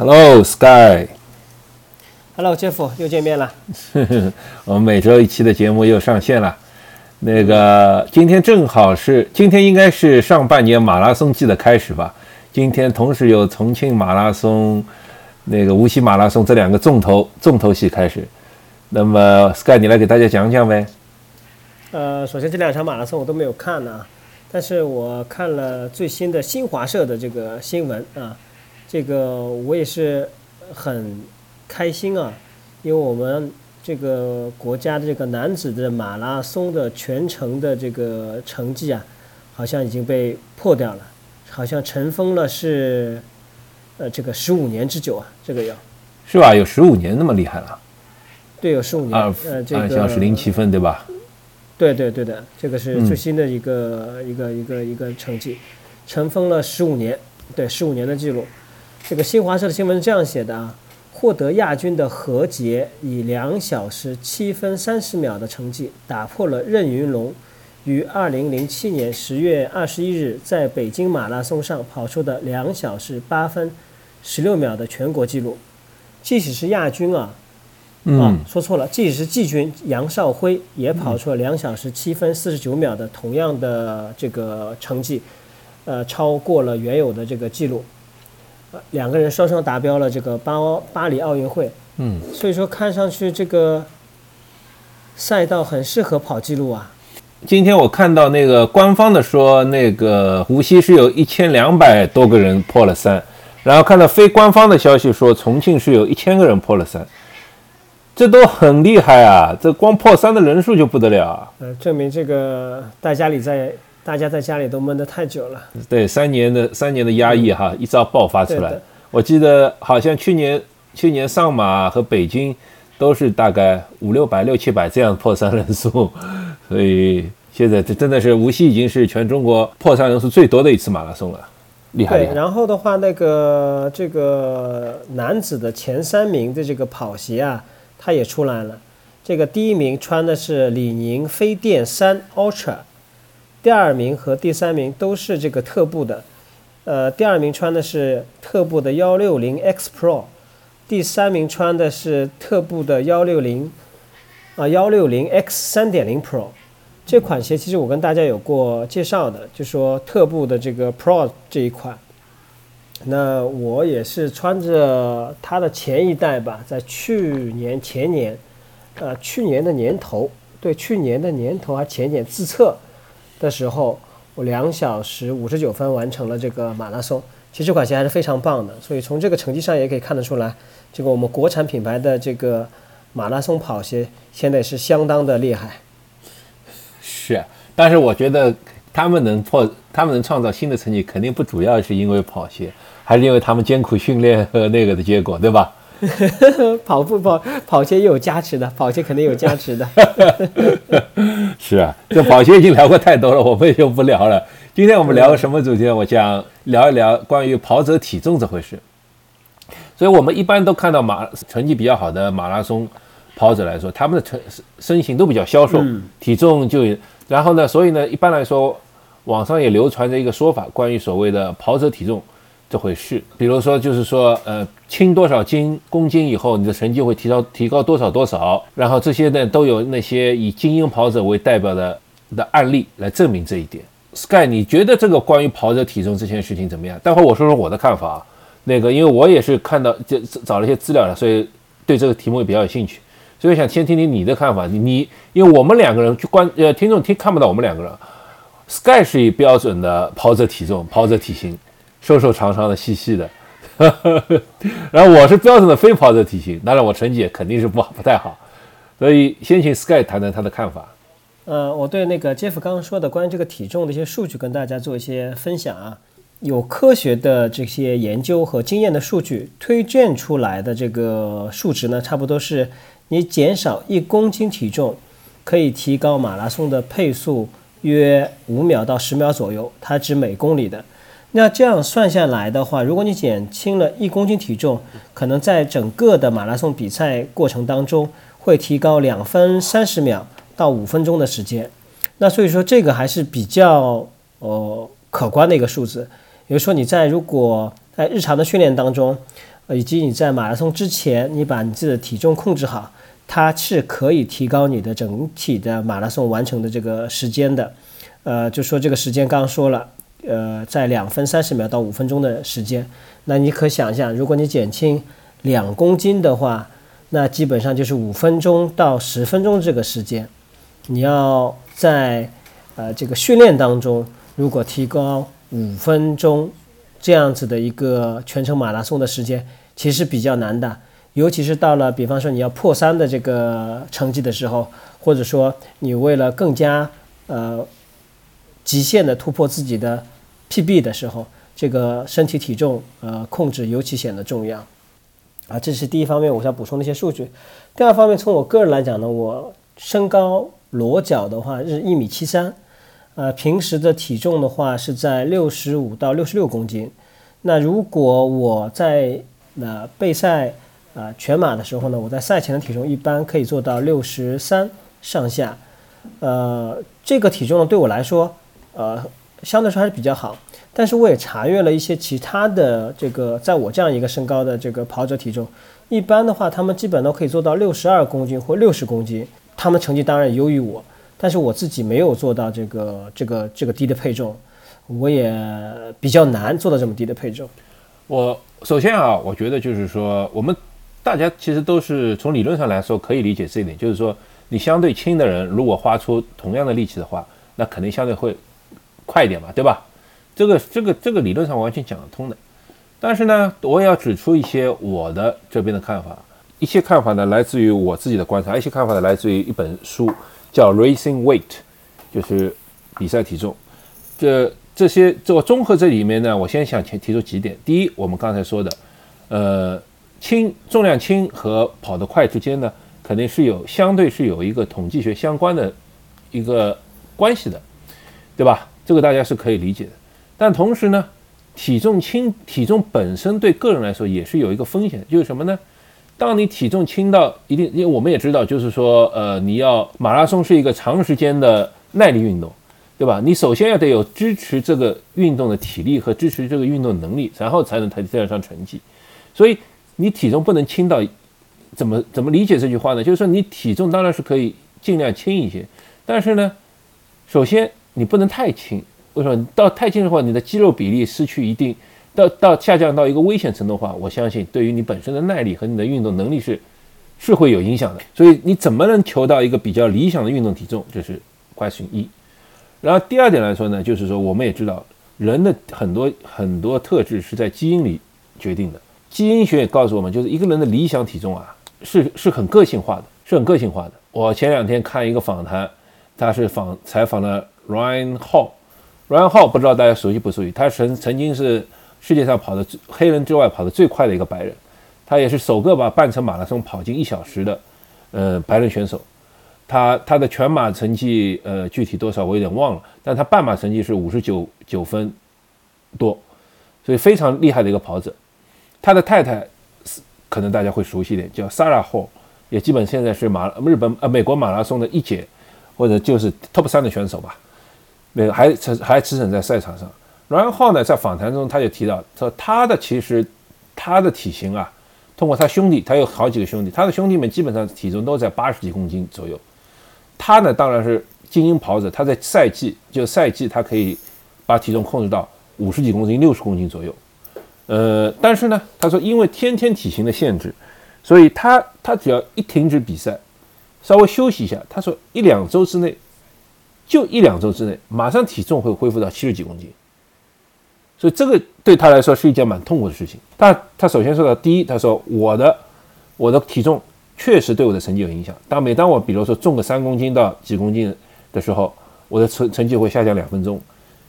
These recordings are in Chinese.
Hello Sky，Hello Jeff，又见面了。我们每周一期的节目又上线了。那个今天正好是今天应该是上半年马拉松季的开始吧？今天同时有重庆马拉松、那个无锡马拉松这两个重头重头戏开始。那么 Sky，你来给大家讲讲呗？呃，首先这两场马拉松我都没有看呢，但是我看了最新的新华社的这个新闻啊，这个我也是很开心啊，因为我们这个国家的这个男子的马拉松的全程的这个成绩啊，好像已经被破掉了，好像尘封了是呃这个十五年之久啊，这个要是吧？有十五年那么厉害了？对，有十五年，啊，呃，这个好像是零七分对吧？对对对的，这个是嗯最新的一个、一个一个一个成绩，尘封了十五年，对十五年的记录。这个新华社的新闻是这样写的啊，获得亚军的何洁以两小时七分三十秒的成绩，打破了任云龙于二零零七年十月二十一日在北京马拉松上跑出的两小时八分十六秒的全国纪录。即使是亚军啊，啊嗯，，说错了，即使是季军杨少辉也跑出了两小时七分四十九秒的同样的这个成绩，呃，超过了原有的这个记录，呃，两个人双双达标了这个巴巴黎奥运会，嗯，所以说看上去这个赛道很适合跑记录啊，今天我看到那个官方的说，那个无锡是有一千两百多个人破了三，然后看到非官方的消息说重庆是有一千个人破了三，这都很厉害啊！这光破三的人数就不得了啊！呃，证明这个大家里在大家在家里都闷得太久了，对，三年的三年的压抑哈，一朝爆发出来。我记得好像去年去年上马和北京都是大概五六百、六七百这样破三人数，所以现在这真的是无锡已经是全中国破三人数最多的一次马拉松了，厉害厉对，害。然后的话，那个这个男子的前三名的这个跑鞋啊，它也出来了。这个第一名穿的是李宁飞电三 Ultra，第二名和第三名都是这个特步的。呃，第二名穿的是特步的幺六零 X Pro，第三名穿的是特步的幺六零啊幺六零 X 三点零 Pro。这款鞋其实我跟大家有过介绍的，就说特步的这个 Pro 这一款，那我也是穿着它的前一代吧，在去年前年，呃，去年的年头，对，去年的年头还前年自测的时候，我两小时五十九分完成了这个马拉松。其实这款鞋还是非常棒的，所以从这个成绩上也可以看得出来，这个我们国产品牌的这个马拉松跑鞋现在是相当的厉害。是，但是我觉得他们能破，他们能创造新的成绩，肯定不主要是因为跑鞋，还是因为他们艰苦训练和那个的结果，对吧？跑步跑跑鞋也有加持的，跑鞋肯定有加持的。是啊，这跑鞋已经聊过太多了，我们就不聊了。今天我们聊个什么主题呢？我想聊一聊关于跑者体重这回事。所以我们一般都看到马成绩比较好的马拉松跑者来说，他们的成身形都比较消瘦，体重就然后呢，所以呢，一般来说，网上也流传着一个说法，关于所谓的跑者体重这回事。比如说，就是说，呃，轻多少斤公斤以后，你的成绩会提高提高多少多少。然后这些呢，都有那些以精英跑者为代表的的案例来证明这一点。Sky，你觉得这个关于跑者体重这件事情怎么样？待会儿我说说我的看法啊。那个，因为我也是看到这找了一些资料的，所以对这个题目也比较有兴趣。所以想先听听你的看法。你你，因为我们两个人去观呃，听众听看不到我们两个人。Sky 是以标准的跑者体重、跑者体型，瘦瘦长长的、细细的。然后我是标准的非跑者体型，当然我成绩也肯定是不不太好。所以先请 Sky 谈谈他的看法。呃，我对那个 Jeff 刚刚说的关于这个体重的一些数据跟大家做一些分享啊。有科学的这些研究和经验的数据推荐出来的这个数值呢，差不多是你减少一公斤体重，可以提高马拉松的配速约五秒到十秒左右，它指每公里的。那这样算下来的话，如果你减轻了一公斤体重，可能在整个的马拉松比赛过程当中会提高两分三十秒到五分钟的时间。那所以说这个还是比较呃可观的一个数字。比如说你在如果在日常的训练当中，呃以及你在马拉松之前，你把你自己的体重控制好，它是可以提高你的整体的马拉松完成的这个时间的。呃，就说这个时间刚刚说了，呃，在两分三十秒到五分钟的时间，那你可想象，如果你减轻两公斤的话，那基本上就是五分钟到十分钟这个时间，你要在呃这个训练当中，如果提高五分钟这样子的一个全程马拉松的时间，其实比较难的，尤其是到了比方说你要破三的这个成绩的时候，或者说你为了更加呃极限的突破自己的 PB 的时候，这个身体体重呃控制尤其显得重要。啊，这是第一方面，我想补充的一些数据。第二方面，从我个人来讲呢，我身高裸脚的话是一米七三，呃，平时的体重的话是在六十五到六十六公斤。那如果我在呃备赛啊全马的时候呢，我在赛前的体重一般可以做到六十三上下。呃，这个体重呢对我来说，呃，相对来说还是比较好。但是我也查阅了一些其他的这个，在我这样一个身高的这个跑者体重，一般的话，他们基本都可以做到六十二公斤或六十公斤，他们成绩当然优于我，但是我自己没有做到这个这个这个低的配重，我也比较难做到这么低的配重。我首先啊，我觉得就是说，我们大家其实都是从理论上来说可以理解这一点，就是说，你相对轻的人，如果花出同样的力气的话，那肯定相对会快一点嘛，对吧？这个这个这个理论上完全讲得通的，但是呢，我也要指出一些我的这边的看法，一些看法呢来自于我自己的观察，一些看法呢来自于一本书，叫《Racing Weight》，就是比赛体重。这这些这综合这里面呢，我先想提提出几点。第一，我们刚才说的，呃，轻重量轻和跑得快之间呢，肯定是有相对是有一个统计学相关的一个关系的，对吧？这个大家是可以理解的。但同时呢，体重轻，体重本身对个人来说也是有一个风险，就是什么呢？当你体重轻到一定，因为我们也知道，就是说，呃，你要马拉松是一个长时间的耐力运动，对吧？你首先要得有支持这个运动的体力和支持这个运动能力，然后才能才得上成绩。所以你体重不能轻到，怎么怎么理解这句话呢？就是说你体重当然是可以尽量轻一些，但是呢，首先你不能太轻。为什么到太轻的话，你的肌肉比例失去一定，到到下降到一个危险程度的话，我相信对于你本身的耐力和你的运动能力是是会有影响的。所以你怎么能求到一个比较理想的运动体重，这是 question 一。然后第二点来说呢，就是说我们也知道人的很多很多特质是在基因里决定的。基因学也告诉我们，就是一个人的理想体重啊，是是很个性化的，是很个性化的。我前两天看一个访谈，他是访采访了 Ryan Hall。Ryan Hall 不知道大家熟悉不熟悉？他曾曾经是世界上跑的黑人之外跑的最快的一个白人，他也是首个把半程马拉松跑进一小时的，呃，白人选手。他他的全马成绩，呃，具体多少我有点忘了，但他半马成绩是五十九九分多，所以非常厉害的一个跑者。他的太太可能大家会熟悉一点，叫 Sarah Hall，也基本现在是马日本呃美国马拉松的一姐，或者就是 Top 三的选手吧。那个还还还驰骋在赛场上，然后呢，在访谈中他就提到说，他的其实他的体型啊，通过他兄弟，他有好几个兄弟，他的兄弟们基本上体重都在八十几公斤左右。他呢，当然是精英跑者，他在赛季就赛季他可以把体重控制到五十几公斤、六十公斤左右。呃，但是呢，他说因为天天体型的限制，所以他他只要一停止比赛，稍微休息一下，他说一两周之内。就一两周之内，马上体重会恢复到七十几公斤，所以这个对他来说是一件蛮痛苦的事情。但他首先说到，第一，他说我的我的体重确实对我的成绩有影响。但每当我比如说重个三公斤到几公斤的时候，我的成成绩会下降两分钟，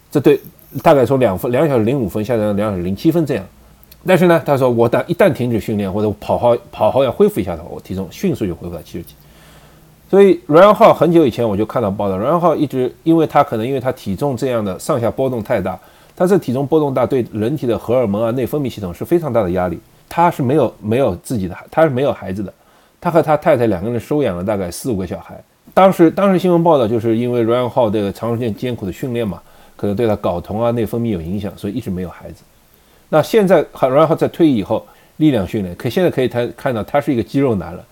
这对大概从两分两小时零五分下降到两小时零七分这样。但是呢，他说我但一旦停止训练或者跑好跑好要恢复一下的话，我体重迅速就恢复到七十几。所以，Ryan Hall 很久以前我就看到报道，Ryan Hall 一直因为他可能因为他体重这样的上下波动太大，他这体重波动大对人体的荷尔蒙啊、内分泌系统是非常大的压力。他是没有没有自己的，他是没有孩子的，他和他太太两个人收养了大概四五个小孩。当时 当时新闻报道就是因为 Ryan Hall 这个长时间艰苦的训练嘛，可能对他睾酮啊、内分泌有影响，所以一直没有孩子。那现在 Ryan Hall 在退役以后，力量训练，可现在可以他看到他是一个肌肉男了，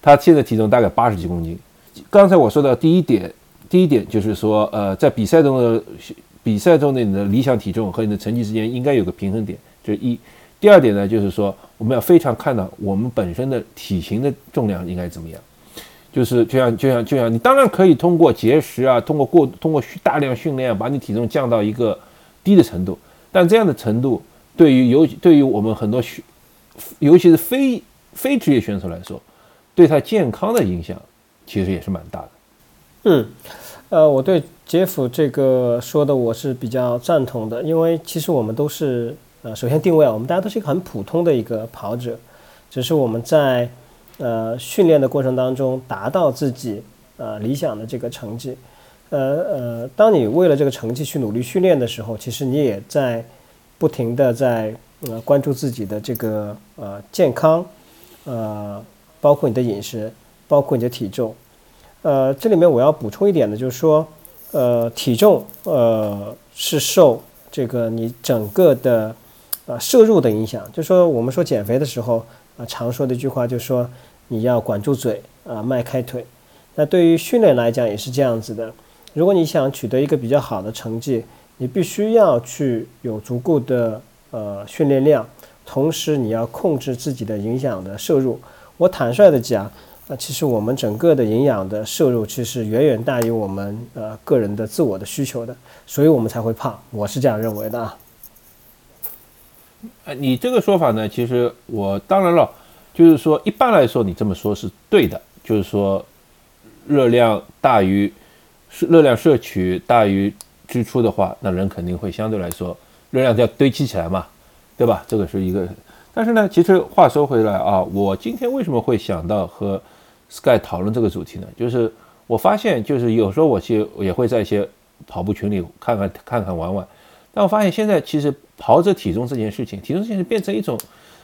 他现在体重大概八十几公斤。刚才我说到第一点，第一点就是说，呃，在比赛中的比赛中的你的理想体重和你的成绩之间应该有个平衡点，这是一。第二点呢，就是说我们要非常看到我们本身的体型的重量应该怎么样，就是就像就像就像你当然可以通过节食啊，通过过通过大量训练把你体重降到一个低的程度，但这样的程度对于尤对于我们很多选，尤其是非非职业选手来说，对他健康的影响其实也是蛮大的。嗯，呃，我对杰夫这个说的我是比较赞同的，因为其实我们都是。呃，首先定位啊，我们大家都是一个很普通的一个跑者，只是我们在呃训练的过程当中达到自己呃理想的这个成绩。呃呃，当你为了这个成绩去努力训练的时候，其实你也在不停的在呃关注自己的这个呃健康，呃，包括你的饮食，包括你的体重。呃，这里面我要补充一点的就是说，呃，体重呃是受这个你整个的啊，摄入的影响，就说我们说减肥的时候啊，常说的一句话就是说你要管住嘴啊，迈开腿。那对于训练来讲也是这样子的。如果你想取得一个比较好的成绩，你必须要去有足够的呃训练量，同时你要控制自己的营养的摄入。我坦率的讲，啊，其实我们整个的营养的摄入其实远远大于我们呃个人的自我的需求的，所以我们才会胖。我是这样认为的啊。呃，你这个说法呢，其实我当然了，就是说一般来说你这么说是对的，就是说热量大于热量摄取大于支出的话，那人肯定会相对来说热量要堆积起来嘛，对吧？这个是一个。但是呢，其实话说回来啊，我今天为什么会想到和 Sky 讨论这个主题呢？就是我发现，就是有时候我去也会在一些跑步群里看看看看玩玩，但我发现现在其实。跑者体重这件事情，体重这件事变成一种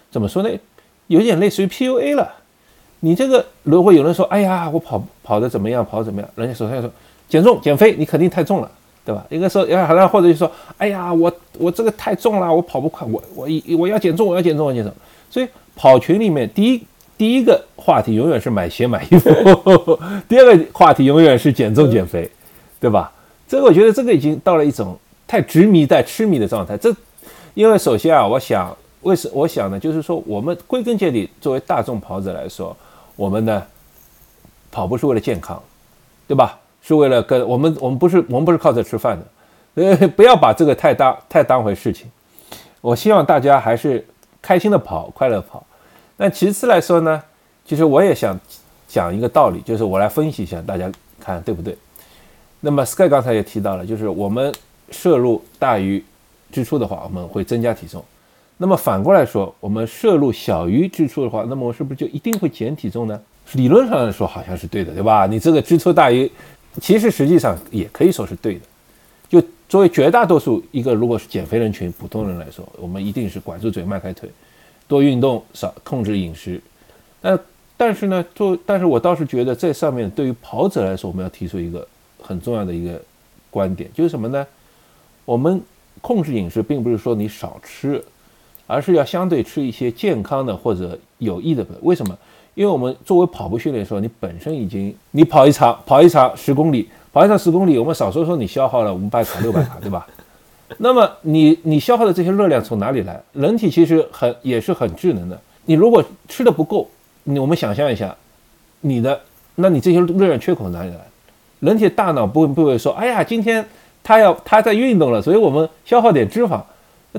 怎么说呢？有点类似于 PUA 了。你这个如果有人说：“哎呀，我跑跑的怎么样？跑怎么样？”人家首先要说减重减肥，你肯定太重了，对吧？应该说，然后或者就说：“哎呀，我我这个太重了，我跑不快，我我我要减重，我要减重，我要减重。”所以跑群里面第一第一个话题永远是买鞋买衣服，第二个话题永远是减重减肥，对吧？这个我觉得这个已经到了一种太执迷在痴迷的状态，这。因为首先啊，我想，为什我想呢？就是说，我们归根结底，作为大众跑者来说，我们呢，跑步是为了健康，对吧？是为了跟我们，我们不是，我们不是靠这吃饭的，呃，不要把这个太当太当回事情。我希望大家还是开心的跑，快乐跑。那其次来说呢，其实我也想讲一个道理，就是我来分析一下，大家看对不对？那么 Sky 刚才也提到了，就是我们摄入大于。支出的话，我们会增加体重。那么反过来说，我们摄入小于支出的话，那么我是不是就一定会减体重呢？理论上来说好像是对的，对吧？你这个支出大于，其实实际上也可以说是对的。就作为绝大多数一个如果是减肥人群、普通人来说，我们一定是管住嘴、迈开腿，多运动、少控制饮食。那但是呢，做但是我倒是觉得这上面对于跑者来说，我们要提出一个很重要的一个观点，就是什么呢？我们控制饮食并不是说你少吃，而是要相对吃一些健康的或者有益的。为什么？因为我们作为跑步训练的时候，你本身已经你跑一场跑一场十公里，跑一场十公里，我们少说说你消耗了五百卡六百卡，对吧？那么你你消耗的这些热量从哪里来？人体其实很也是很智能的。你如果吃的不够，你我们想象一下，你的那你这些热量缺口哪里来？人体大脑不会不会说，哎呀，今天。他要他在运动了，所以我们消耗点脂肪。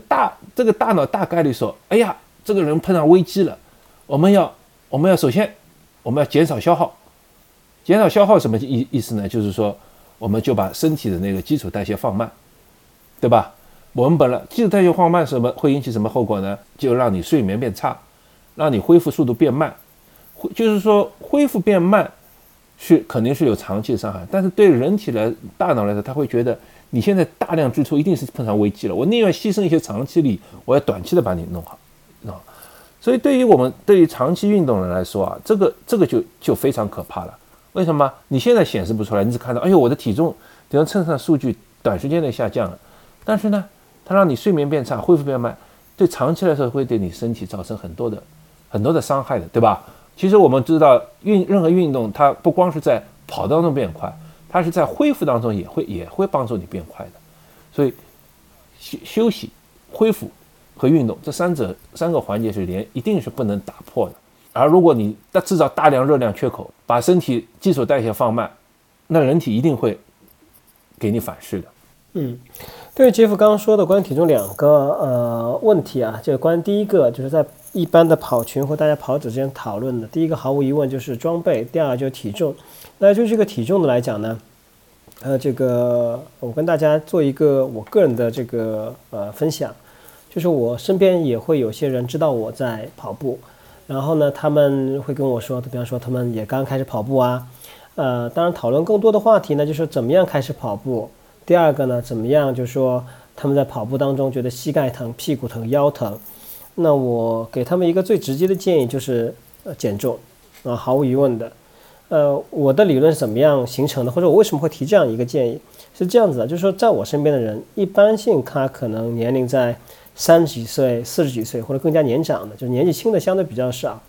大这个大脑大概率说：“哎呀，这个人碰上危机了，我们要我们要首先我们要减少消耗，减少消耗什么意意思呢？就是说，我们就把身体的那个基础代谢放慢，对吧？我们本来基础代谢放慢，什么会引起什么后果呢？就让你睡眠变差，让你恢复速度变慢，恢就是说恢复变慢是肯定是有长期的伤害，但是对人体来大脑来说，他会觉得。你现在大量支出一定是碰上危机了，我宁愿牺牲一些长期利益，我要短期的把你弄好，所以对于我们对于长期运动人来说啊，这个这个就就非常可怕了。为什么？你现在显示不出来，你只看到，哎呦，我的体重体重秤上数据短时间内下降了，但是呢，它让你睡眠变差，恢复变慢，对长期来说会对你身体造成很多的很多的伤害的，对吧？其实我们知道运任何运动，它不光是在跑当中变快，它是在恢复当中也会也会帮助你变快的。所以休休息、恢复和运动这三者三个环节是连一定是不能打破的。而如果你制造大量热量缺口，把身体基础代谢放慢，那人体一定会给你反噬的。嗯，对于杰夫刚刚说的关于体重两个呃问题啊，就是关于第一个就是在一般的跑群或大家跑者之间讨论的，第一个毫无疑问就是装备，第二就是体重。那就这个体重的来讲呢，呃，这个我跟大家做一个我个人的这个呃分享，就是我身边也会有些人知道我在跑步，然后呢，他们会跟我说，比方说他们也刚开始跑步啊，呃，当然讨论更多的话题呢，就是怎么样开始跑步。第二个呢，怎么样？就是说他们在跑步当中觉得膝盖疼、屁股疼、腰疼，那我给他们一个最直接的建议就是呃减重啊，毫无疑问的。呃，我的理论是怎么样形成的？或者我为什么会提这样一个建议？是这样子的，就是说在我身边的人，一般性他可能年龄在三十几岁、四十几岁或者更加年长的，就年纪轻的相对比较少。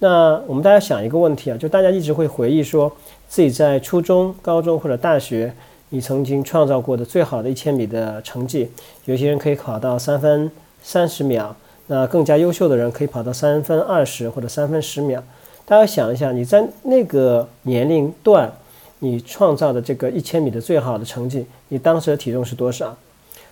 那我们大家想一个问题啊，就大家一直会回忆说自己在初中、高中或者大学。你曾经创造过的最好的一千米的成绩，有些人可以跑到三分三十秒，那更加优秀的人可以跑到三分二十或者三分十秒。大家想一下，你在那个年龄段，你创造的这个一千米的最好的成绩，你当时的体重是多少？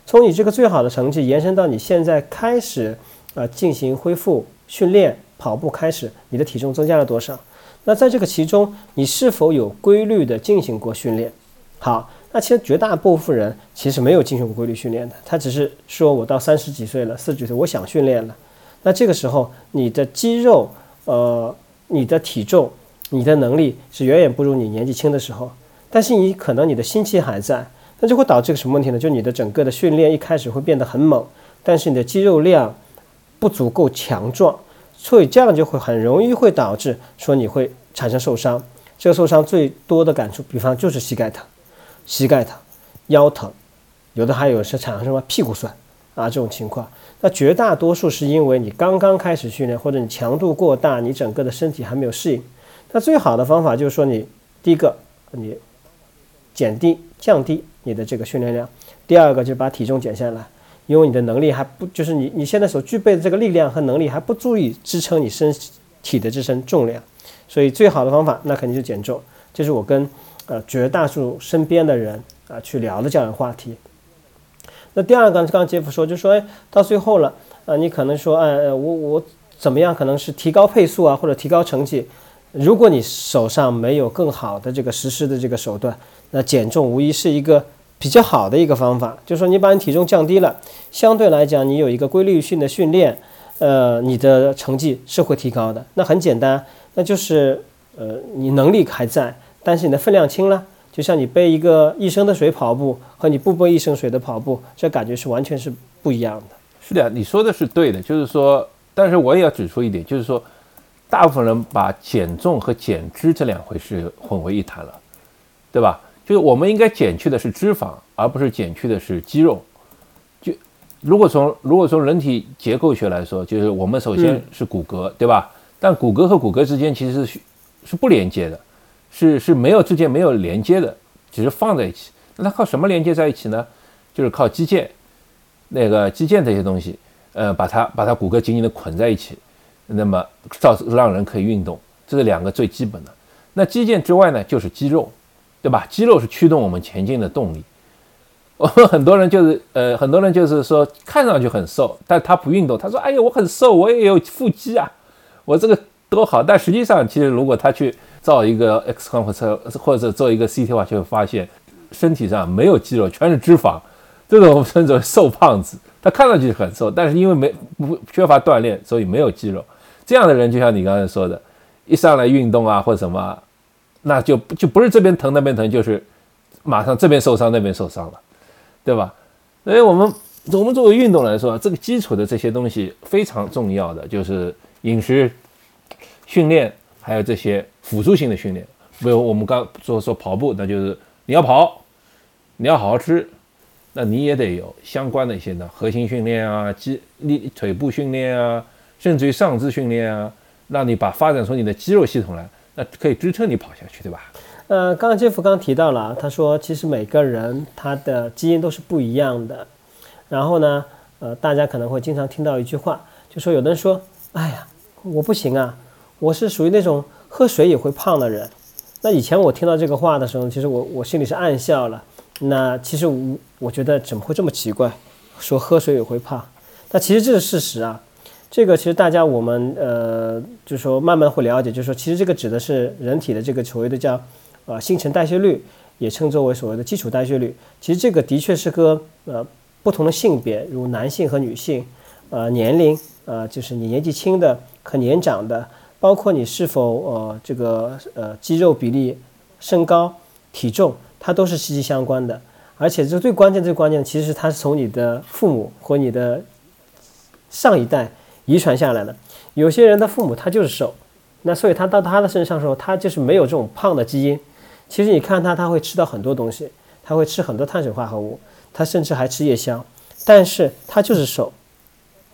从你这个最好的成绩延伸到你现在开始呃进行恢复训练跑步开始，你的体重增加了多少？那在这个其中，你是否有规律的进行过训练？好。那其实绝大部分人其实没有进行过规律训练的，他只是说我到三十几岁了，四十几岁我想训练了。那这个时候你的肌肉、呃，你的体重、你的能力是远远不如你年纪轻的时候。但是你可能你的心气还在，那就会导致个什么问题呢？就你的整个的训练一开始会变得很猛，但是你的肌肉量不足够强壮，所以这样就会很容易会导致说你会产生受伤。这个受伤最多的感触，比方就是膝盖疼。膝盖疼、腰疼，有的还有是产生什么屁股酸啊这种情况。那绝大多数是因为你刚刚开始训练，或者你强度过大，你整个的身体还没有适应。那最好的方法就是说，你第一个你减低、降低你的这个训练量；第二个就是把体重减下来，因为你的能力还不就是你你现在所具备的这个力量和能力还不足以支撑你身体的这身重量，所以最好的方法那肯定是减重。这是我跟。呃，绝大数身边的人啊，去聊的这样的话题。那第二个，刚刚杰夫说，就说，哎，到最后了，呃，你可能说，哎，我我怎么样？可能是提高配速啊，或者提高成绩。如果你手上没有更好的这个实施的这个手段，那减重无疑是一个比较好的一个方法。就是说，你把你体重降低了，相对来讲，你有一个规律性的训练，呃，你的成绩是会提高的。那很简单，那就是，呃，你能力还在。但是你的分量轻了，就像你背一个一升的水跑步，和你不背一升水的跑步，这感觉是完全是不一样的。是的，你说的是对的，就是说，但是我也要指出一点，就是说，大部分人把减重和减脂这两回事混为一谈了，对吧？就是我们应该减去的是脂肪，而不是减去的是肌肉。就如果从如果从人体结构学来说，就是我们首先是骨骼，对吧？但骨骼和骨骼之间其实是是不连接的。是是没有之间没有连接的，只是放在一起。那它靠什么连接在一起呢？就是靠肌腱，那个肌腱这些东西，呃，把它把它骨骼紧紧的捆在一起，那么造让人可以运动。这是两个最基本的。那肌腱之外呢，就是肌肉，对吧？肌肉是驱动我们前进的动力。我们很多人就是呃，很多人就是说看上去很瘦，但他不运动。他说：“哎呀，我很瘦，我也有腹肌啊，我这个多好。”但实际上，其实如果他去造一个 X 光或者或者做一个 CT 的话，就会发现身体上没有肌肉，全是脂肪。这种我们称之为瘦胖子。他看上去很瘦，但是因为没不缺乏锻炼，所以没有肌肉。这样的人就像你刚才说的，一上来运动啊或者什么，那就就不是这边疼那边疼，就是马上这边受伤那边受伤了，对吧？所以我们我们作为运动来说，这个基础的这些东西非常重要的，就是饮食、训练。还有这些辅助性的训练，比如我们刚说说跑步，那就是你要跑，你要好好吃，那你也得有相关的一些呢核心训练啊、肌力腿部训练啊，甚至于上肢训练啊，让你把发展出你的肌肉系统来，那可以支撑你跑下去，对吧？呃，刚刚杰夫刚提到了，他说其实每个人他的基因都是不一样的。然后呢，呃，大家可能会经常听到一句话，就说有的人说，哎呀，我不行啊，我是属于那种喝水也会胖的人。那以前我听到这个话的时候，其实我我心里是暗笑了。那其实我我觉得怎么会这么奇怪，说喝水也会胖？那其实这是事实啊。这个其实大家我们呃，就说慢慢会了解，就是说其实这个指的是人体的这个所谓的叫。呃，新陈代谢率也称作为所谓的基础代谢率。其实这个的确是和呃不同的性别，如男性和女性，呃年龄，呃就是你年纪轻的和年长的，包括你是否呃这个呃肌肉比例、身高、体重，它都是息息相关的。而且这最关键、最关键，其实它是从你的父母和你的上一代遗传下来的。有些人的父母他就是瘦，那所以他到他的身上的时候，他就是没有这种胖的基因。其实你看他，他会吃到很多东西，他会吃很多碳水化合物，他甚至还吃夜宵，但是他就是瘦，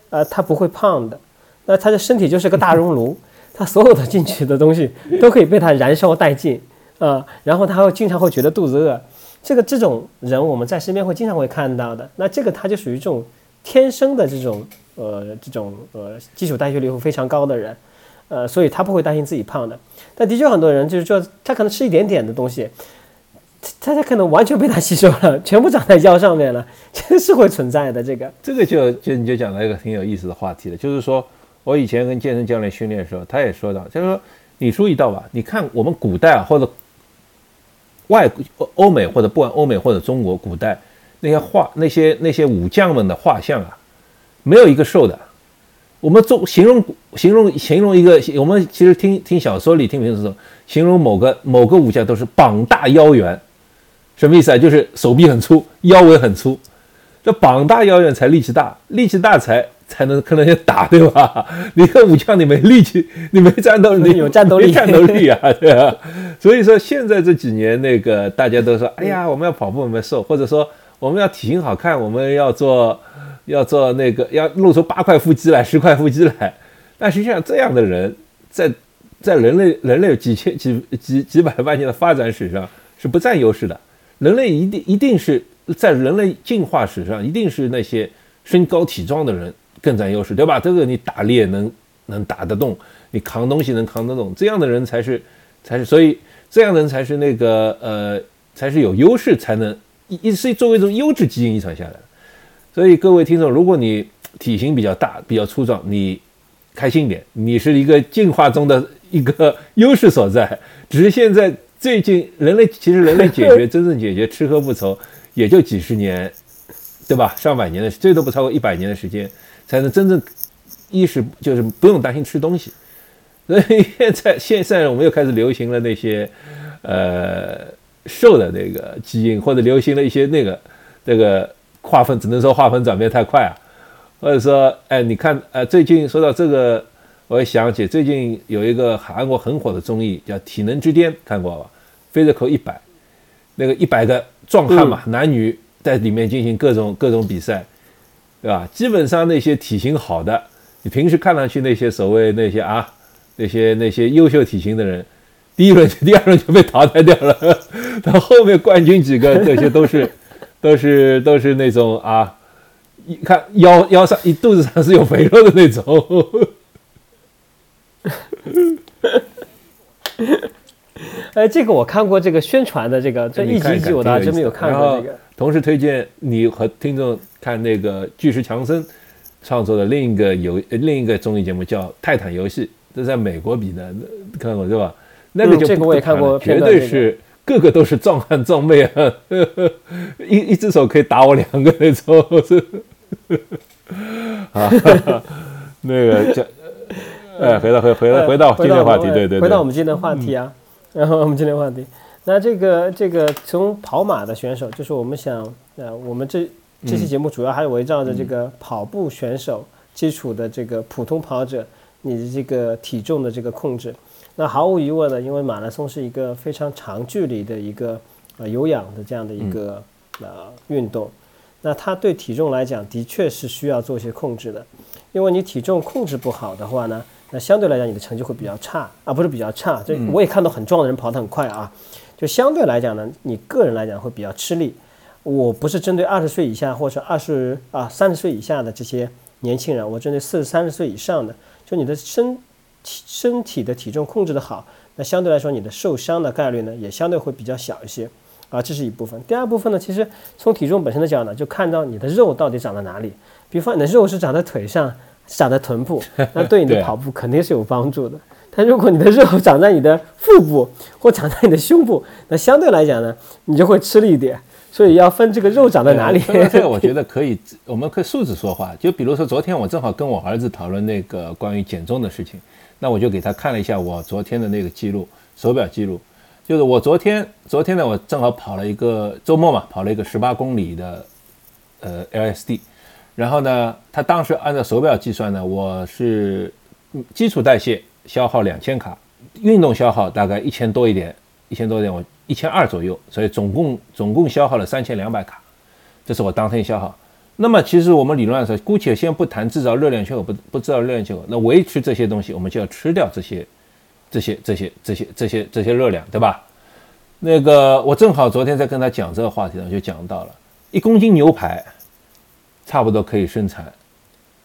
呃，他不会胖的，那他的身体就是个大熔炉，他所有的进去的东西都可以被他燃烧殆尽，啊，然后他会经常会觉得肚子饿，这个这种人我们在身边会经常会看到的，那这个他就属于这种天生的这种呃这种呃基础代谢率会非常高的人。呃，所以他不会担心自己胖的，但的确很多人就是说，他可能吃一点点的东西，他他可能完全被他吸收了，全部长在腰上面了，这是会存在的。这个这个就就你就讲到一个挺有意思的话题了，就是说我以前跟健身教练训练的时候，他也说到，就是说你注意到吧，你看我们古代啊，或者外欧美或者不管欧美或者中国古代那些画那些那些武将们的画像啊，没有一个瘦的。我们做形容形容形容一个，我们其实听听小说里听评的时候，形容某个某个武将都是膀大腰圆，什么意思啊？就是手臂很粗，腰围很粗。这膀大腰圆才力气大，力气大才才能跟人家打，对吧？你个武将你没力气，你没战斗力，有战斗力，战斗力啊，对啊？所以说现在这几年那个大家都说，哎呀，我们要跑步我们瘦，或者说我们要体型好看，我们要做。要做那个，要露出八块腹肌来，十块腹肌来，但实际上这样的人，在在人类人类几千几几几百万年的发展史上是不占优势的。人类一定一定是在人类进化史上，一定是那些身高体壮的人更占优势，对吧？这个你打猎能能打得动，你扛东西能扛得动，这样的人才是才是，所以这样的人才是那个呃才是有优势，才能一一是作为一种优质基因遗传下来的。所以各位听众，如果你体型比较大、比较粗壮，你开心点，你是一个进化中的一个优势所在。只是现在最近人类其实人类解决真正解决吃喝不愁，也就几十年，对吧？上百年的最多不超过一百年的时间，才能真正意识就是不用担心吃东西。所以现在现在我们又开始流行了那些呃瘦的那个基因，或者流行了一些那个那个。划分只能说划分转变太快啊，或者说，哎，你看，呃，最近说到这个，我也想起最近有一个韩国很火的综艺叫《体能之巅》，看过吧？Physical 一百，那个一百个壮汉嘛，男女在里面进行各种各种比赛，对吧？基本上那些体型好的，你平时看上去那些所谓那些啊，那些那些优秀体型的人，第一轮、第二轮就被淘汰掉了，到后面冠军几个，这些都是。都是都是那种啊，一看腰腰上一肚子上是有肥肉的那种。哎，这个我看过这个宣传的这个这一集一集我倒真没有看过这个。同时推荐你和听众看那个巨石强森创作的另一个游另一个综艺节目叫《泰坦游戏》，这在美国比的，看过对吧？那个就这个我也看过，绝对是。个个都是壮汉壮妹啊，呵 呵一一只手可以打我两个那种，是 啊，那个叫，哎，回到回回到回到今天话题，对对，回到我们今天的话题啊，然后我们今天话题，那这个这个从跑马的选手，就是我们想，呃，我们这这期节目主要还是围绕着这个跑步选手基础的这个普通跑者，你的这个体重的这个控制。那毫无疑问呢，因为马拉松是一个非常长距离的一个呃有氧的这样的一个呃运动，那它对体重来讲的确是需要做一些控制的，因为你体重控制不好的话呢，那相对来讲你的成绩会比较差。啊，不是比较差，这我也看到很壮的人跑得很快啊，就相对来讲呢，你个人来讲会比较吃力。我不是针对二十岁以下或者二十啊三十岁以下的这些年轻人，我针对四十三十岁以上的，就你的身体身体的体重控制的好，那相对来说你的受伤的概率呢也相对会比较小一些。啊，这是一部分。第二部分呢，其实从体重本身的角度呢，就看到你的肉到底长在哪里。比方你的肉是长在腿上，长在臀部，那对你的跑步肯定是有帮助的。但如果你的肉长在你的腹部或长在你的胸部，那相对来讲呢，你就会吃力一点。所以要分这个肉长在哪里。这个 我觉得可以，我们可以数字说话。就比如说昨天我正好跟我儿子讨论那个关于减重的事情，那我就给他看了一下我昨天的那个记录，手表记录。就是我昨天，昨天呢，我正好跑了一个周末嘛，跑了一个十八公里的，呃，LSD，然后呢，他当时按照手表计算呢，我是基础代谢消耗两千卡，运动消耗大概一千多一点，一千多点，我一千二左右，所以总共总共消耗了三千两百卡，这是我当天消耗。那么其实我们理论上说，姑且先不谈制造热量缺口，不不制造热量缺口，那维持这些东西，我们就要吃掉这些。这些这些这些这些这些热量，对吧？那个我正好昨天在跟他讲这个话题呢，就讲到了一公斤牛排，差不多可以生产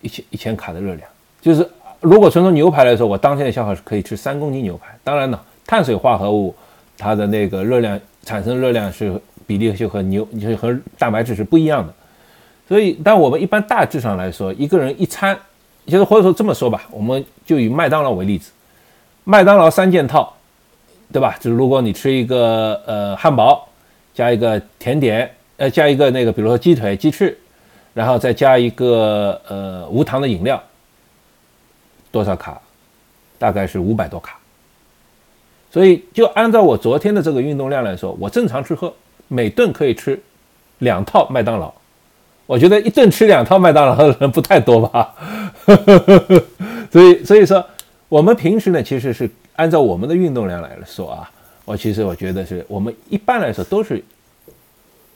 一千一千卡的热量。就是如果纯从牛排来说，我当天的消耗是可以吃三公斤牛排。当然呢，碳水化合物它的那个热量产生热量是比例就和牛就和蛋白质是不一样的。所以，但我们一般大致上来说，一个人一餐，就是或者说这么说吧，我们就以麦当劳为例子。麦当劳三件套，对吧？就是如果你吃一个呃汉堡，加一个甜点，呃加一个那个比如说鸡腿、鸡翅，然后再加一个呃无糖的饮料，多少卡？大概是五百多卡。所以就按照我昨天的这个运动量来说，我正常吃喝，每顿可以吃两套麦当劳。我觉得一顿吃两套麦当劳的人不太多吧？所以所以说。我们平时呢，其实是按照我们的运动量来说啊，我其实我觉得是我们一般来说都是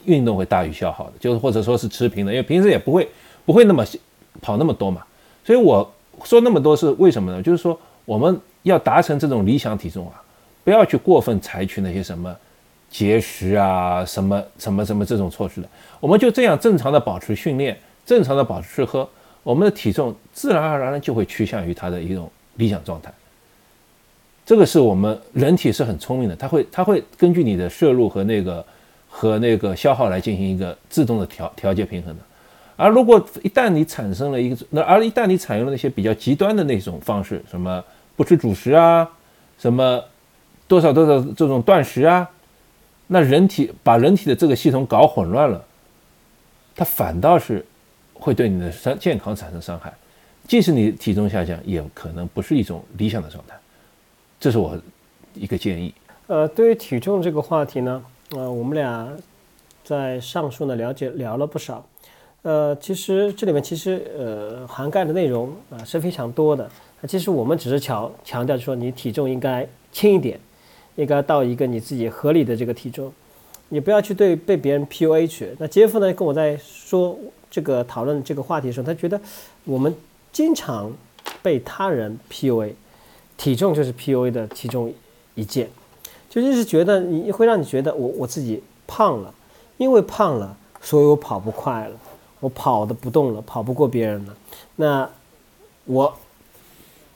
运动会大于消耗的，就是或者说是持平的，因为平时也不会不会那么跑那么多嘛。所以我说那么多是为什么呢？就是说我们要达成这种理想体重啊，不要去过分采取那些什么节食啊、什么什么什么这种措施的，我们就这样正常的保持训练，正常的保持吃喝，我们的体重自然而然就会趋向于它的一种。理想状态，这个是我们人体是很聪明的，它会它会根据你的摄入和那个和那个消耗来进行一个自动的调调节平衡的。而如果一旦你产生了一个那而一旦你采用了那些比较极端的那种方式，什么不吃主食啊，什么多少多少这种断食啊，那人体把人体的这个系统搞混乱了，它反倒是会对你的伤健康产生伤害。即使你体重下降，也可能不是一种理想的状态，这是我一个建议。呃，对于体重这个话题呢，呃，我们俩在上述呢了解聊了不少。呃，其实这里面其实呃涵盖的内容啊是非常多的。其实我们只是强强调说，你体重应该轻一点，应该到一个你自己合理的这个体重，你不要去对被别人 PUA 去。那杰夫呢跟我在说这个讨论这个话题的时候，他觉得我们。经常被他人 PUA，体重就是 PUA 的其中一件，就就是觉得你会让你觉得我我自己胖了，因为胖了，所以我跑不快了，我跑的不动了，跑不过别人了。那我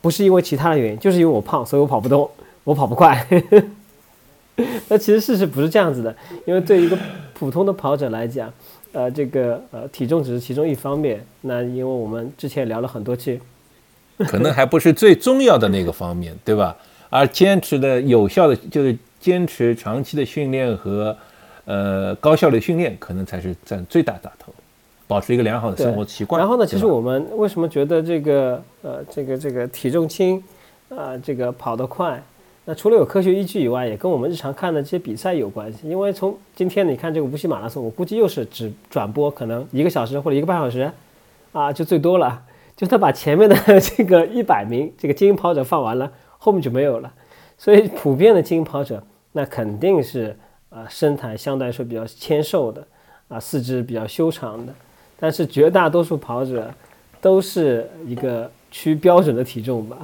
不是因为其他的原因，就是因为我胖，所以我跑不动，我跑不快。那其实事实不是这样子的，因为对一个普通的跑者来讲。呃，这个呃，体重只是其中一方面。那因为我们之前聊了很多期，可能还不是最重要的那个方面，对吧？而坚持的有效的，就是坚持长期的训练和呃高效的训练，可能才是占最大大头，保持一个良好的生活习惯。然后呢，其实我们为什么觉得这个呃，这个这个体重轻啊，这个跑得快？那除了有科学依据以外，也跟我们日常看的这些比赛有关系。因为从今天你看这个无锡马拉松，我估计又是只转播可能一个小时或者一个半小时，啊，就最多了。就他把前面的这个 一百名这个精英跑者放完了，后面就没有了。所以普遍的精英跑者，那肯定是啊身材相对来说比较纤瘦的，啊，四肢比较修长的，但是绝大多数跑者都是一个趋标准的体重吧。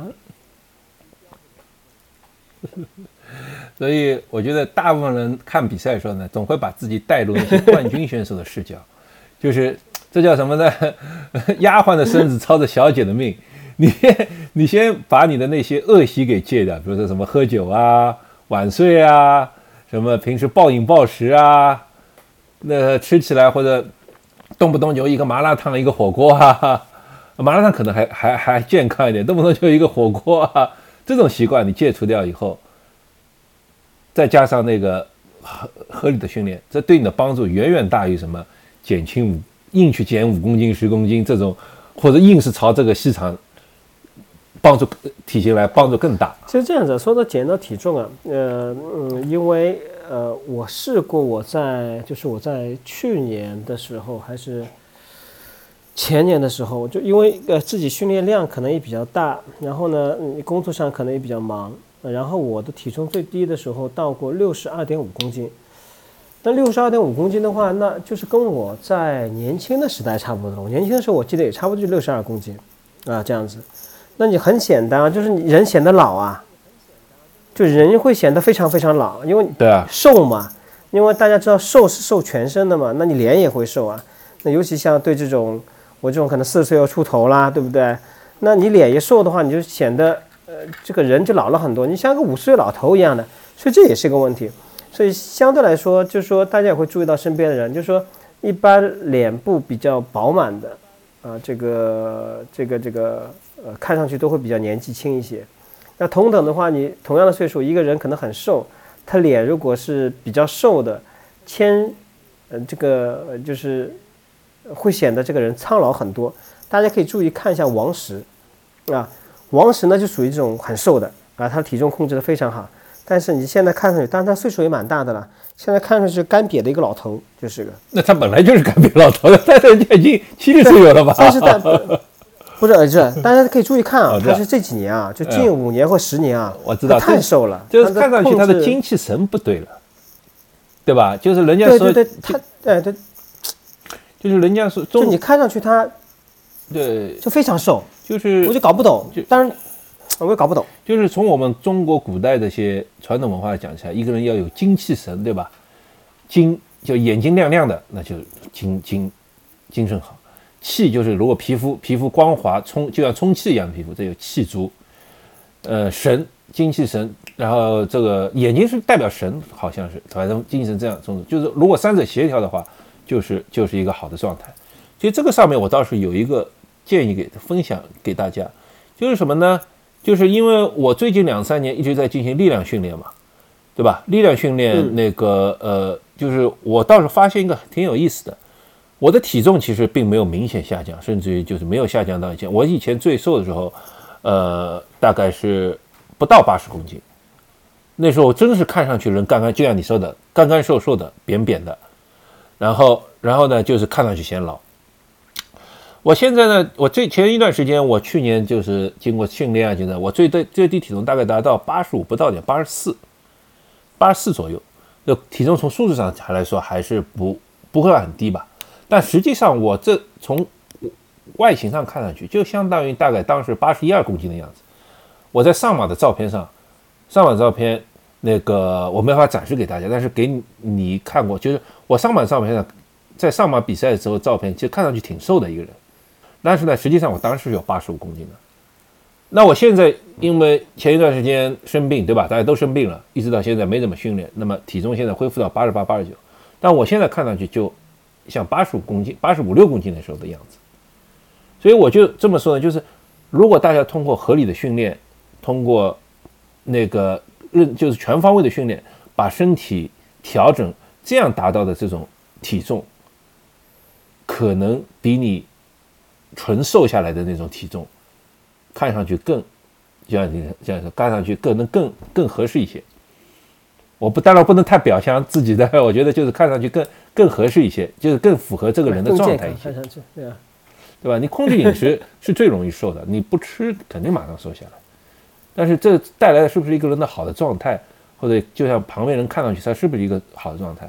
所以我觉得大部分人看比赛的时候呢，总会把自己带入那些冠军选手的视角，就是这叫什么呢？丫鬟的身子操着小姐的命。你你先把你的那些恶习给戒掉，比如说什么喝酒啊、晚睡啊，什么平时暴饮暴食啊，那吃起来或者动不动就一个麻辣烫、一个火锅啊，麻辣烫可能还还还健康一点，动不动就一个火锅啊，这种习惯你戒除掉以后。再加上那个合合理的训练，这对你的帮助远远大于什么减轻五硬去减五公斤十公斤这种，或者硬是朝这个细长帮助体型来帮助更大。其实这样子说到减到体重啊，呃嗯，因为呃我试过我在就是我在去年的时候还是前年的时候，就因为呃自己训练量可能也比较大，然后呢工作上可能也比较忙。然后我的体重最低的时候到过六十二点五公斤，那六十二点五公斤的话，那就是跟我在年轻的时代差不多。我年轻的时候我记得也差不多就六十二公斤，啊这样子。那你很简单啊，就是你人显得老啊，就人会显得非常非常老，因为对啊瘦嘛，因为大家知道瘦是瘦全身的嘛，那你脸也会瘦啊。那尤其像对这种我这种可能四十岁又出头啦，对不对？那你脸一瘦的话，你就显得。呃，这个人就老了很多，你像个五十岁老头一样的，所以这也是一个问题。所以相对来说，就是说大家也会注意到身边的人，就是说一般脸部比较饱满的，啊，这个这个这个呃，看上去都会比较年纪轻一些。那同等的话，你同样的岁数，一个人可能很瘦，他脸如果是比较瘦的，牵，呃，这个就是会显得这个人苍老很多。大家可以注意看一下王石，啊。王石呢就属于这种很瘦的啊，他体重控制的非常好，但是你现在看上去，当然他岁数也蛮大的了，现在看上去干瘪的一个老头，就是个。那他本来就是干瘪老头了，但是已经七十岁有了吧？但是但不是儿子，大家可以注意看啊，他是这几年啊，就近五年或十年啊，我知道太瘦了，就是看上去他的精气神不对了，对吧？就是人家说他，哎对，就是人家是，就你看上去他，对，就非常瘦。就是，我就搞不懂，就当然，我也搞不懂。就是从我们中国古代这些传统文化讲起来，一个人要有精气神，对吧？精就眼睛亮亮的，那就精精精神好。气就是如果皮肤皮肤光滑，充就像充气一样的皮肤，这有气足。呃，神精气神，然后这个眼睛是代表神，好像是反正精神这样，种就是如果三者协调的话，就是就是一个好的状态。所以这个上面我倒是有一个。建议给分享给大家，就是什么呢？就是因为我最近两三年一直在进行力量训练嘛，对吧？力量训练那个呃，就是我倒是发现一个挺有意思的，我的体重其实并没有明显下降，甚至于就是没有下降到以前。我以前最瘦的时候，呃，大概是不到八十公斤，那时候真的是看上去人干干，就像你说的，干干瘦瘦的，扁扁的，然后然后呢，就是看上去显老。我现在呢，我最前一段时间，我去年就是经过训练啊，现在我最最最低体重大概达到八十五不到点，八十四，八十四左右。那体重从数字上来说还是不不会很低吧？但实际上我这从外形上看上去，就相当于大概当时八十一二公斤的样子。我在上马的照片上，上马照片那个我没法展示给大家，但是给你看过，就是我上马照片上，在上马比赛的时候照片，其实看上去挺瘦的一个人。但是呢，实际上我当时有八十五公斤的。那我现在因为前一段时间生病，对吧？大家都生病了，一直到现在没怎么训练，那么体重现在恢复到八十八、八十九。但我现在看上去就像八十五公斤、八十五六公斤的时候的样子。所以我就这么说呢，就是如果大家通过合理的训练，通过那个认就是全方位的训练，把身体调整，这样达到的这种体重，可能比你。纯瘦下来的那种体重，看上去更，就像你这样说，看上去更能更更合适一些。我不当然不能太表象自己的，我觉得就是看上去更更合适一些，就是更符合这个人的状态一些。看上去对啊，对吧？你控制饮食是最容易瘦的，你不吃肯定马上瘦下来。但是这带来的是不是一个人的好的状态，或者就像旁边人看上去他是不是一个好的状态，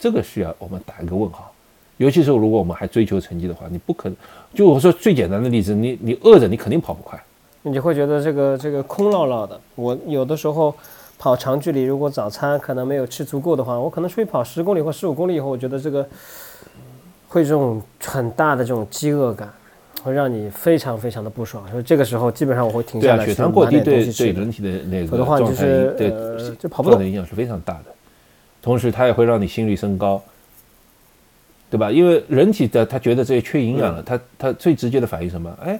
这个需要我们打一个问号。尤其是如果我们还追求成绩的话，你不可能。就我说最简单的例子，你你饿着，你肯定跑不快。你就会觉得这个这个空落落的。我有的时候跑长距离，如果早餐可能没有吃足够的话，我可能出去跑十公里或十五公里以后，我觉得这个会这种很大的这种饥饿感，会让你非常非常的不爽。所以这个时候基本上我会停下来，血糖过低对对人体的那个状态，对就跑不动的影响是非常大的。同时，它也会让你心率升高，对吧？因为人体的他觉得这些缺营养了，他他最直接的反应什么？哎。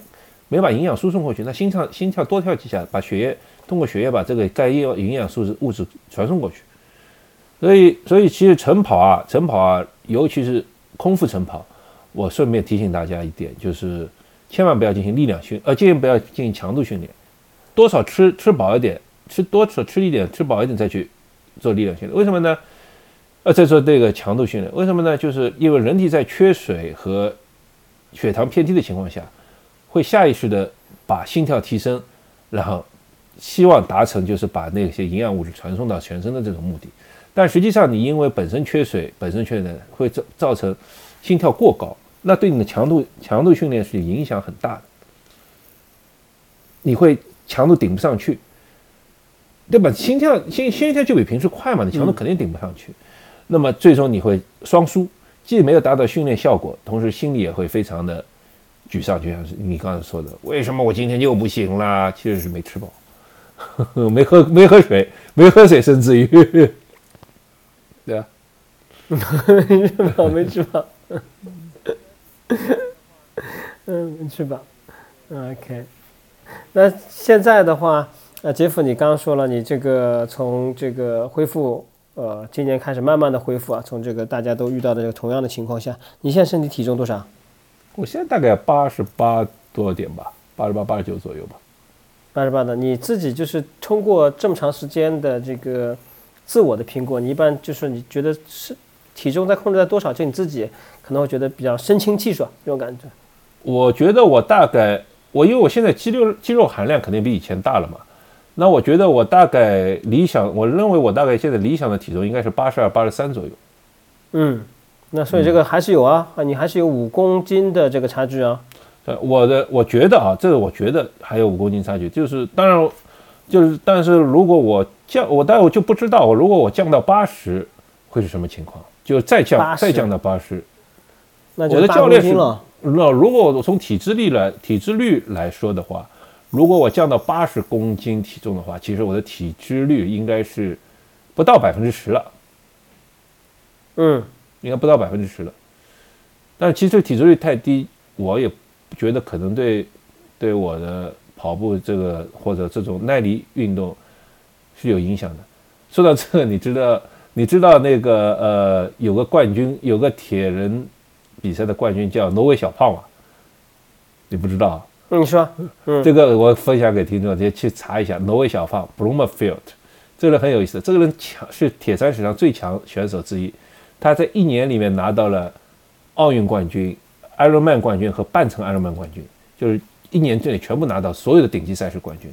没把营养输送过去，那心脏心跳多跳几下，把血液通过血液把这个该要营养素质物质传送过去。所以，所以其实晨跑啊，晨跑啊，尤其是空腹晨跑，我顺便提醒大家一点，就是千万不要进行力量训，呃，建议不要进行强度训练，多少吃吃饱一点，吃多少吃一点，吃饱一点再去做力量训练。为什么呢？呃，再说这个强度训练，为什么呢？就是因为人体在缺水和血糖偏低的情况下。会下意识的把心跳提升，然后希望达成就是把那些营养物质传送到全身的这种目的，但实际上你因为本身缺水，本身缺能，会造造成心跳过高，那对你的强度强度训练是影响很大的，你会强度顶不上去，对吧？心跳心心跳就比平时快嘛，你强度肯定顶不上去，那么最终你会双输，既没有达到训练效果，同时心里也会非常的。沮丧就像是你刚才说的，为什么我今天又不行啦？其实是没吃饱，没喝没喝水，没喝水甚至于，对啊，没吃饱没吃饱，嗯，没吃饱，OK。那现在的话，呃，杰夫，你刚刚说了，你这个从这个恢复，呃，今年开始慢慢的恢复啊，从这个大家都遇到的这个同样的情况下，你现在身体体重多少？我现在大概八十八多点吧，八十八、八十九左右吧。八十八的，你自己就是通过这么长时间的这个自我的评估，你一般就是你觉得是体重在控制在多少，就你自己可能会觉得比较身轻气爽这种感觉。我觉得我大概我因为我现在肌肉肌肉含量肯定比以前大了嘛，那我觉得我大概理想，我认为我大概现在理想的体重应该是八十二、八十三左右。嗯。那所以这个还是有啊啊，你还是有五公斤的这个差距啊。呃，我的我觉得啊，这个我觉得还有五公斤差距，就是当然，就是但是如果我降，我待会就不知道，我如果我降到八十会是什么情况，就再降再降到八十，那我的教练是了。那如果我从体脂率来体脂率来说的话，如果我降到八十公斤体重的话，其实我的体脂率应该是不到百分之十了。嗯。应该不到百分之十了，但是其实体脂率太低，我也觉得可能对对我的跑步这个或者这种耐力运动是有影响的。说到这个，你知道你知道那个呃有个冠军有个铁人比赛的冠军叫挪威小胖吗？你不知道？你说，这个我分享给听众，你去查一下挪威小胖 Bloomfield，这个人很有意思，这个人强是铁三史上最强选手之一。他在一年里面拿到了奥运冠军、Ironman 冠军和半程 Ironman 冠军，就是一年之内全部拿到所有的顶级赛事冠军。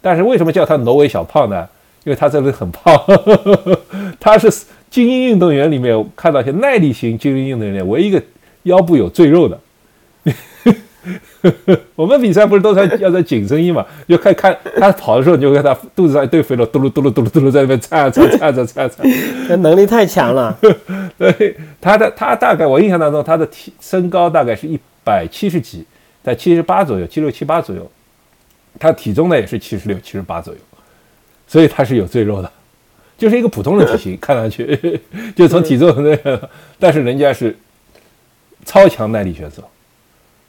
但是为什么叫他挪威小胖呢？因为他这个人很胖，他是精英运动员里面看到一些耐力型精英运动员里唯一一个腰部有赘肉的。我们比赛不是都穿要穿紧身衣嘛？就看看他跑的时候，你就看他肚子上一堆肥肉，嘟噜嘟噜嘟噜嘟噜在那边颤颤颤颤颤颤，那能力太强了。对，他的他大概我印象当中，他的体身高大概是一百七十几，在七十八左右，七六七八左右。他体重呢也是七十六七十八左右，所以他是有赘肉的，就是一个普通的体型，看上去就从体重那个，但是人家是超强耐力选手。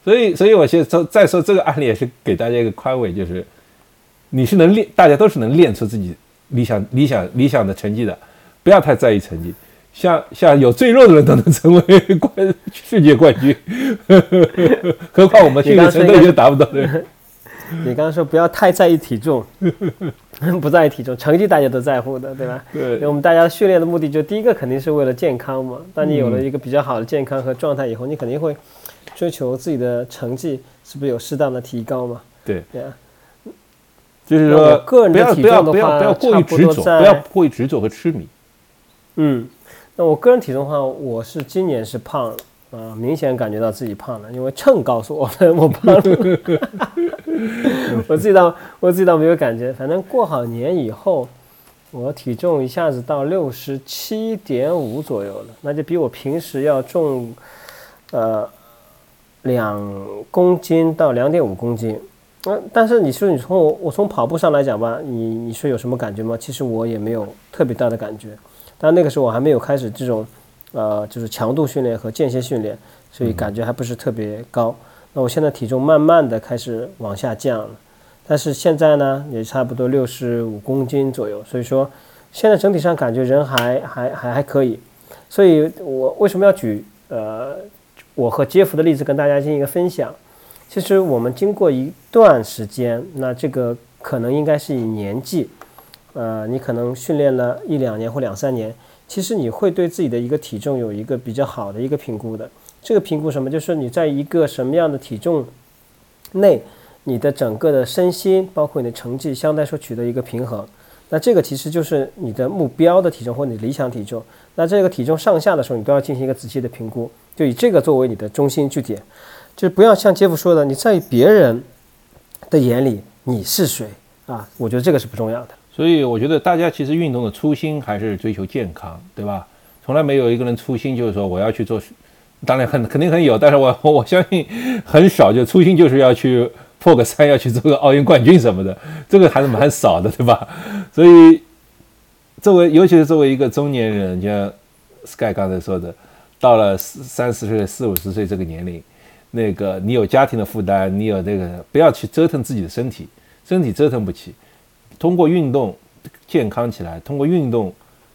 所以，所以我先说，再说这个案例也是给大家一个宽慰，就是你是能练，大家都是能练出自己理想、理想、理想的成绩的，不要太在意成绩。像像有赘肉的人都能成为冠世界冠军，何况我们训练程度就达不到。你刚刚说不要太在意体重，不在意体重，成绩大家都在乎的，对吧？对。我们大家训练的目的就第一个肯定是为了健康嘛。当你有了一个比较好的健康和状态以后，你肯定会。追求自己的成绩是不是有适当的提高嘛？对对啊，就是说个人的体重的话，不要过于执着，不要过于执着和痴迷。嗯，那我个人体重的话，我是今年是胖了，啊，明显感觉到自己胖了，因为秤告诉我们我胖了。我自己倒我自己倒没有感觉，反正过好年以后，我体重一下子到六十七点五左右了，那就比我平时要重，呃，两公斤到两点五公斤。嗯，但是你说你从我我从跑步上来讲吧，你你说有什么感觉吗？其实我也没有特别大的感觉，但那个时候我还没有开始这种，呃，就是强度训练和间歇训练，所以感觉还不是特别高。那我现在体重慢慢的开始往下降了，但是现在呢也差不多六十五公斤左右，所以说现在整体上感觉人还还还还可以。所以我为什么要举呃我和杰夫的例子跟大家进行一个分享？其实我们经过一段时间，那这个可能应该是以年纪，呃，你可能训练了一两年或两三年，其实你会对自己的一个体重有一个比较好的一个评估的。这个评估什么？就是你在一个什么样的体重内，你的整个的身心，包括你的成绩，相对来说取得一个平衡。那这个其实就是你的目标的体重或者你理想体重。那这个体重上下的时候，你都要进行一个仔细的评估，就以这个作为你的中心据点。就是不要像杰夫说的，你在别人的眼里你是谁啊？我觉得这个是不重要的。所以我觉得大家其实运动的初心还是追求健康，对吧？从来没有一个人初心就是说我要去做，当然很肯定很有，但是我我相信很少，就初心就是要去破个三，要去做个奥运冠军什么的，这个还是蛮少的，对吧？所以作为尤其是作为一个中年人，像 Sky 刚才说的，到了三四十岁、四五十岁这个年龄。那个，你有家庭的负担，你有这个，不要去折腾自己的身体，身体折腾不起。通过运动健康起来，通过运动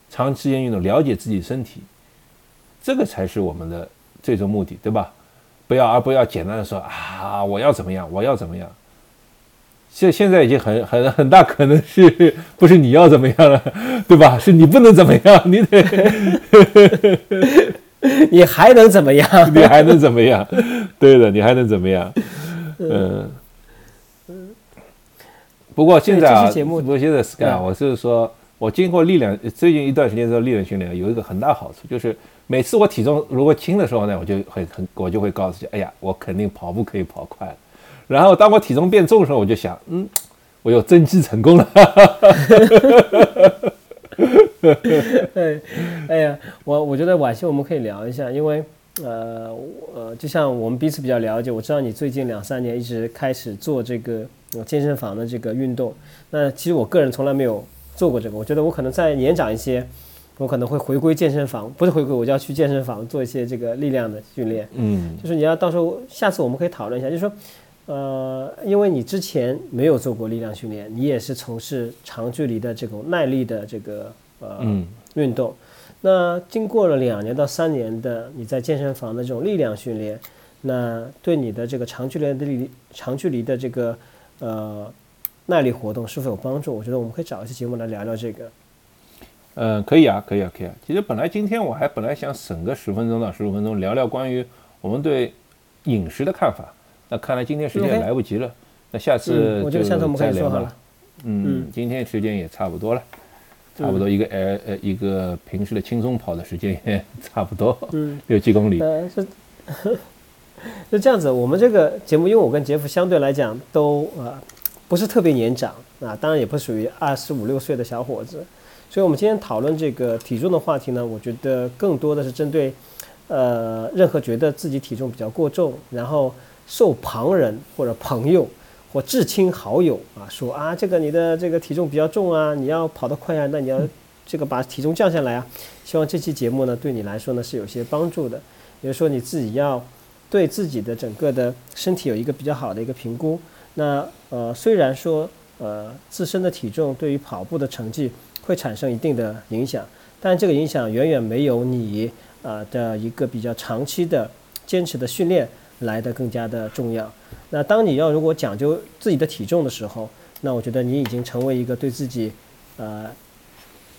长时间运动了解自己身体，这个才是我们的最终目的，对吧？不要而不要简单的说啊，我要怎么样，我要怎么样。现现在已经很很很大可能是 不是你要怎么样了，对吧？是你不能怎么样，你得。你还能怎么样？你还能怎么样？对的，你还能怎么样？嗯嗯。不过现在啊，不过现在 Sky，我是说，我经过力量，最近一段时间做力量训练，有一个很大好处，就是每次我体重如果轻的时候呢，我就会很，我就会告诉自己，哎呀，我肯定跑步可以跑快。然后当我体重变重的时候，我就想，嗯，我又增肌成功了。哎，哎呀，我我觉得晚些我们可以聊一下，因为呃呃，就像我们彼此比较了解，我知道你最近两三年一直开始做这个健身房的这个运动。那其实我个人从来没有做过这个，我觉得我可能再年长一些，我可能会回归健身房，不是回归，我就要去健身房做一些这个力量的训练。嗯，就是你要到时候下次我们可以讨论一下，就是说。呃，因为你之前没有做过力量训练，你也是从事长距离的这种耐力的这个呃运动。那经过了两年到三年的你在健身房的这种力量训练，那对你的这个长距离的力长距离的这个呃耐力活动是否有帮助？我觉得我们可以找一期节目来聊聊这个。嗯，可以啊，可以啊，可以啊。其实本来今天我还本来想省个十分钟到十五分钟聊聊关于我们对饮食的看法。那看来今天时间也来不及了，那下次就再聊吧。嗯，今天时间也差不多了，差不多一个呃呃一个平时的轻松跑的时间也 差不多，嗯，六七公里。呃是 是这样子，我们这个节目，因为我跟杰夫相对来讲都呃不是特别年长啊，当然也不属于二十五六岁的小伙子，所以我们今天讨论这个体重的话题呢，我觉得更多的是针对呃任何觉得自己体重比较过重，然后。受旁人或者朋友或至亲好友啊说啊，这个你的这个体重比较重啊，你要跑得快啊，那你要这个把体重降下来啊。希望这期节目呢对你来说呢是有些帮助的，也就是说你自己要对自己的整个的身体有一个比较好的一个评估。那呃虽然说呃自身的体重对于跑步的成绩会产生一定的影响，但这个影响远远没有你啊的一个比较长期的坚持的训练。来的更加的重要。那当你要如果讲究自己的体重的时候，那我觉得你已经成为一个对自己，呃，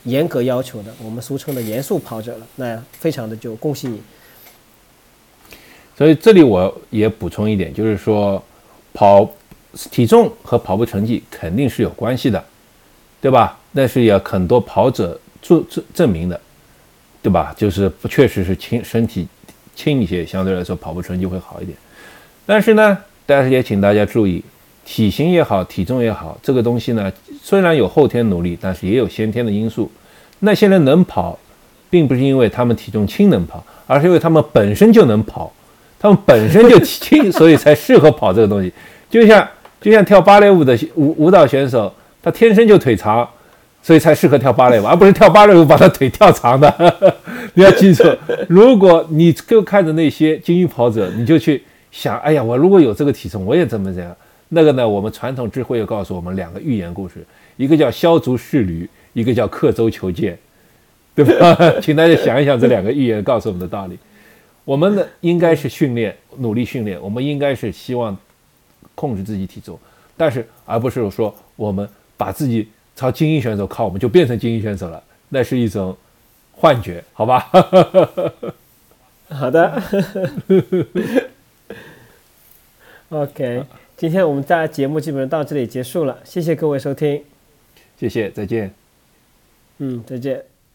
严格要求的，我们俗称的严肃跑者了。那非常的就恭喜你。所以这里我也补充一点，就是说，跑体重和跑步成绩肯定是有关系的，对吧？但是也很多跑者证证证明的，对吧？就是不确实是轻身体。轻一些，相对来说跑步成绩会好一点。但是呢，但是也请大家注意，体型也好，体重也好，这个东西呢，虽然有后天努力，但是也有先天的因素。那些人能跑，并不是因为他们体重轻能跑，而是因为他们本身就能跑，他们本身就轻，所以才适合跑这个东西。就像就像跳芭蕾舞的舞舞蹈选手，他天生就腿长，所以才适合跳芭蕾舞，而不是跳芭蕾舞把他腿跳长的。你要记住，如果你就看着那些精英跑者，你就去想，哎呀，我如果有这个体重，我也怎么怎样。那个呢，我们传统智慧又告诉我们两个寓言故事，一个叫削足适履。一个叫刻舟求剑，对吧？请大家想一想这两个寓言告诉我们的道理。我们呢，应该是训练，努力训练。我们应该是希望控制自己体重，但是而不是说我们把自己朝精英选手靠，我们就变成精英选手了，那是一种幻觉，好吧？好的。OK，今天我们在节目基本上到这里结束了，谢谢各位收听，谢谢，再见。嗯，再见。